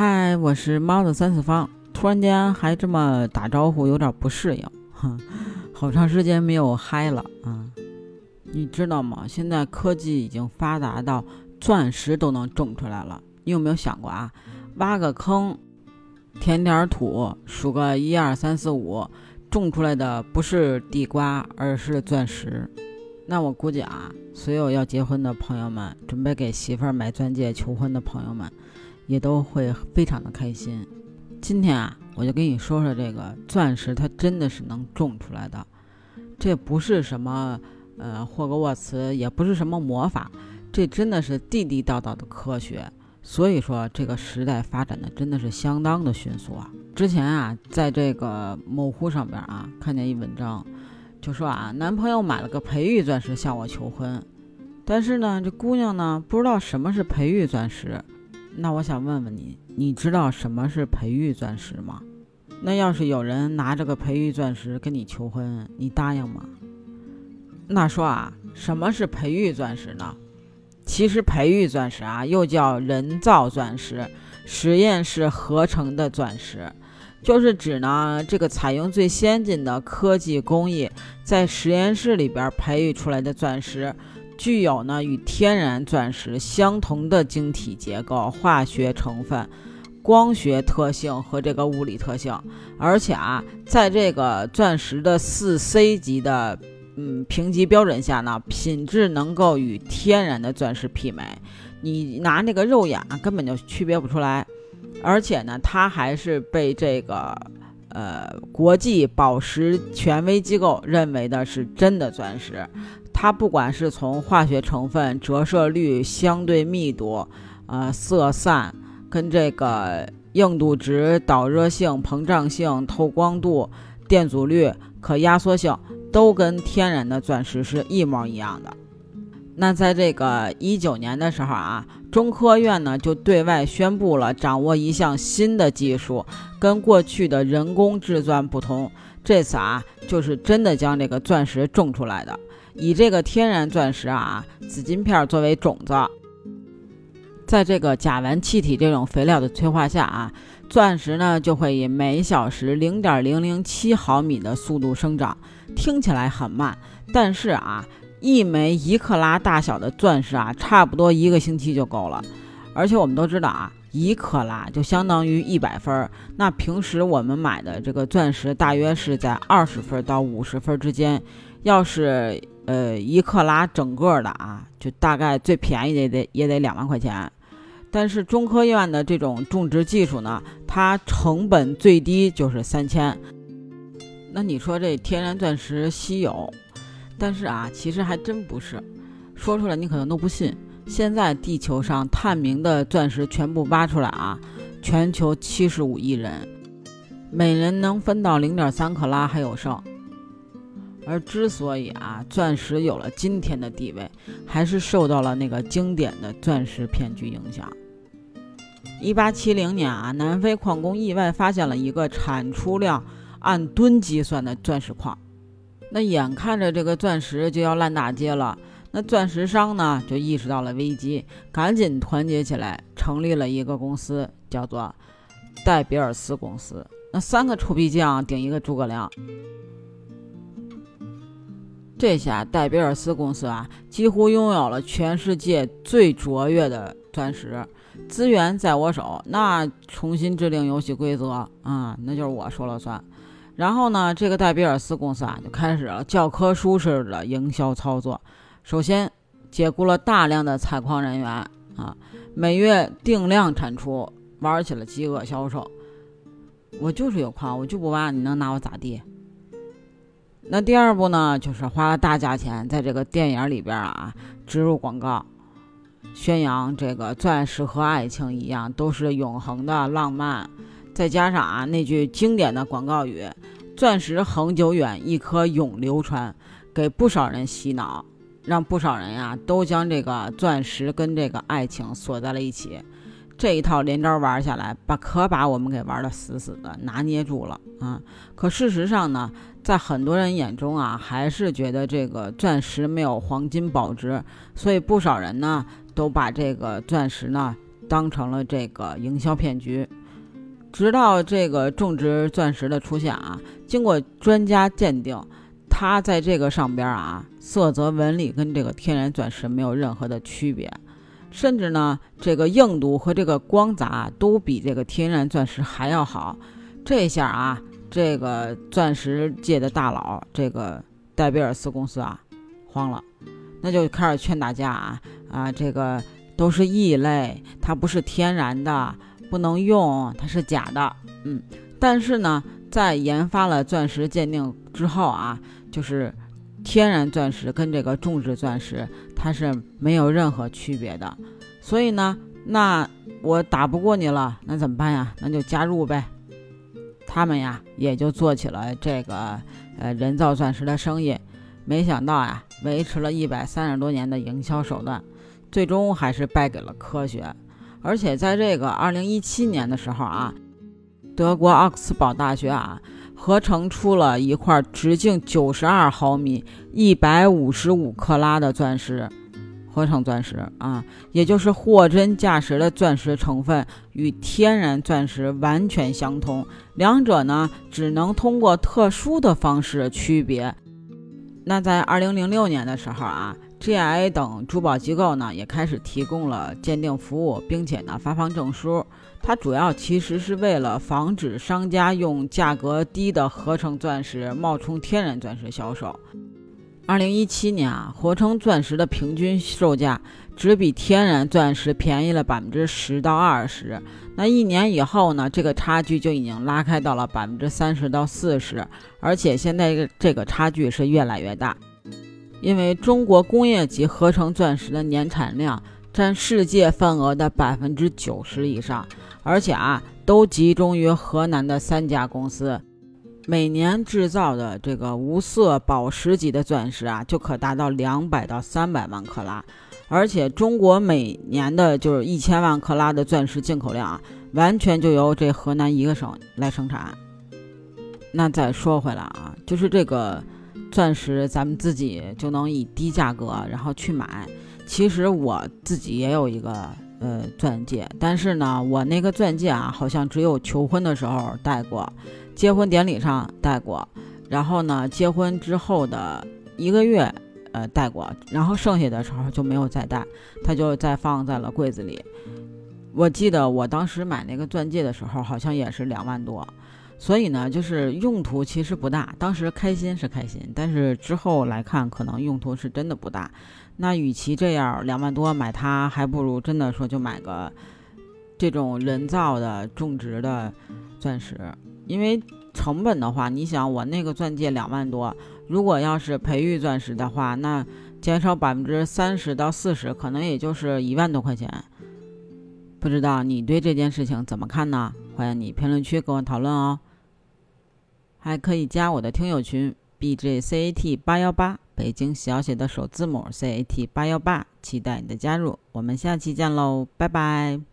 嗨，我是猫的三次方。突然间还这么打招呼，有点不适应。哼，好长时间没有嗨了啊！你知道吗？现在科技已经发达到钻石都能种出来了。你有没有想过啊？挖个坑，填点土，数个一二三四五，种出来的不是地瓜，而是钻石。那我估计啊，所有要结婚的朋友们，准备给媳妇儿买钻戒求婚的朋友们。也都会非常的开心。今天啊，我就跟你说说这个钻石，它真的是能种出来的，这不是什么呃霍格沃茨，也不是什么魔法，这真的是地地道道的科学。所以说，这个时代发展的真的是相当的迅速啊。之前啊，在这个某乎上边啊，看见一文章，就说啊，男朋友买了个培育钻石向我求婚，但是呢，这姑娘呢不知道什么是培育钻石。那我想问问你，你知道什么是培育钻石吗？那要是有人拿这个培育钻石跟你求婚，你答应吗？那说啊，什么是培育钻石呢？其实培育钻石啊，又叫人造钻石、实验室合成的钻石，就是指呢这个采用最先进的科技工艺，在实验室里边培育出来的钻石。具有呢与天然钻石相同的晶体结构、化学成分、光学特性和这个物理特性，而且啊，在这个钻石的四 C 级的嗯评级标准下呢，品质能够与天然的钻石媲美，你拿那个肉眼根本就区别不出来，而且呢，它还是被这个呃国际宝石权威机构认为的是真的钻石。它不管是从化学成分、折射率、相对密度、呃色散跟这个硬度值、导热性、膨胀性、透光度、电阻率、可压缩性，都跟天然的钻石是一模一样的。那在这个一九年的时候啊，中科院呢就对外宣布了掌握一项新的技术，跟过去的人工制钻不同，这次啊就是真的将这个钻石种出来的。以这个天然钻石啊，紫金片作为种子，在这个甲烷气体这种肥料的催化下啊，钻石呢就会以每小时零点零零七毫米的速度生长。听起来很慢，但是啊，一枚一克拉大小的钻石啊，差不多一个星期就够了。而且我们都知道啊，一克拉就相当于一百分儿。那平时我们买的这个钻石大约是在二十分到五十分之间，要是。呃，一克拉整个的啊，就大概最便宜的也得也得两万块钱。但是中科院的这种种植技术呢，它成本最低就是三千。那你说这天然钻石稀有，但是啊，其实还真不是。说出来你可能都不信。现在地球上探明的钻石全部挖出来啊，全球七十五亿人，每人能分到零点三克拉还有剩。而之所以啊，钻石有了今天的地位，还是受到了那个经典的钻石骗局影响。一八七零年啊，南非矿工意外发现了一个产出量按吨计算的钻石矿，那眼看着这个钻石就要烂大街了，那钻石商呢就意识到了危机，赶紧团结起来，成立了一个公司，叫做戴比尔斯公司。那三个臭皮匠顶一个诸葛亮。这下戴比尔斯公司啊，几乎拥有了全世界最卓越的钻石资源在我手。那重新制定游戏规则啊，那就是我说了算。然后呢，这个戴比尔斯公司啊，就开始了教科书式的营销操作。首先，解雇了大量的采矿人员啊，每月定量产出，玩起了饥饿销售。我就是有矿，我就不挖，你能拿我咋地？那第二步呢，就是花了大价钱在这个电影里边啊植入广告，宣扬这个钻石和爱情一样都是永恒的浪漫，再加上啊那句经典的广告语“钻石恒久远，一颗永流传”，给不少人洗脑，让不少人呀都将这个钻石跟这个爱情锁在了一起。这一套连招玩下来，把可把我们给玩的死死的，拿捏住了啊！可事实上呢，在很多人眼中啊，还是觉得这个钻石没有黄金保值，所以不少人呢都把这个钻石呢当成了这个营销骗局。直到这个种植钻石的出现啊，经过专家鉴定，它在这个上边啊，色泽纹理跟这个天然钻石没有任何的区别，甚至呢，这个硬度和这个光泽都比这个天然钻石还要好。这下啊，这个钻石界的大佬，这个戴比尔斯公司啊，慌了，那就开始劝大家啊啊，这个都是异类，它不是天然的。不能用，它是假的。嗯，但是呢，在研发了钻石鉴定之后啊，就是天然钻石跟这个种植钻石它是没有任何区别的。所以呢，那我打不过你了，那怎么办呀？那就加入呗。他们呀，也就做起了这个呃人造钻石的生意。没想到呀，维持了一百三十多年的营销手段，最终还是败给了科学。而且在这个二零一七年的时候啊，德国奥克斯堡大学啊合成出了一块直径九十二毫米、一百五十五克拉的钻石，合成钻石啊，也就是货真价实的钻石成分与天然钻石完全相同，两者呢只能通过特殊的方式区别。那在二零零六年的时候啊。GIA 等珠宝机构呢，也开始提供了鉴定服务，并且呢发放证书。它主要其实是为了防止商家用价格低的合成钻石冒充天然钻石销售。二零一七年啊，合成钻石的平均售价只比天然钻石便宜了百分之十到二十。那一年以后呢，这个差距就已经拉开到了百分之三十到四十，而且现在这个差距是越来越大。因为中国工业级合成钻石的年产量占世界份额的百分之九十以上，而且啊，都集中于河南的三家公司，每年制造的这个无色宝石级的钻石啊，就可达到两百到三百万克拉，而且中国每年的就是一千万克拉的钻石进口量啊，完全就由这河南一个省来生产。那再说回来啊，就是这个。钻石咱们自己就能以低价格然后去买。其实我自己也有一个呃钻戒，但是呢，我那个钻戒啊，好像只有求婚的时候戴过，结婚典礼上戴过，然后呢，结婚之后的一个月呃戴过，然后剩下的时候就没有再戴，它就再放在了柜子里。我记得我当时买那个钻戒的时候，好像也是两万多。所以呢，就是用途其实不大。当时开心是开心，但是之后来看，可能用途是真的不大。那与其这样两万多买它，还不如真的说就买个这种人造的种植的钻石。因为成本的话，你想我那个钻戒两万多，如果要是培育钻石的话，那减少百分之三十到四十，可能也就是一万多块钱。不知道你对这件事情怎么看呢？欢迎你评论区跟我讨论哦。还可以加我的听友群 b j c a t 八幺八，北京小写的首字母 c a t 八幺八，期待你的加入。我们下期见喽，拜拜。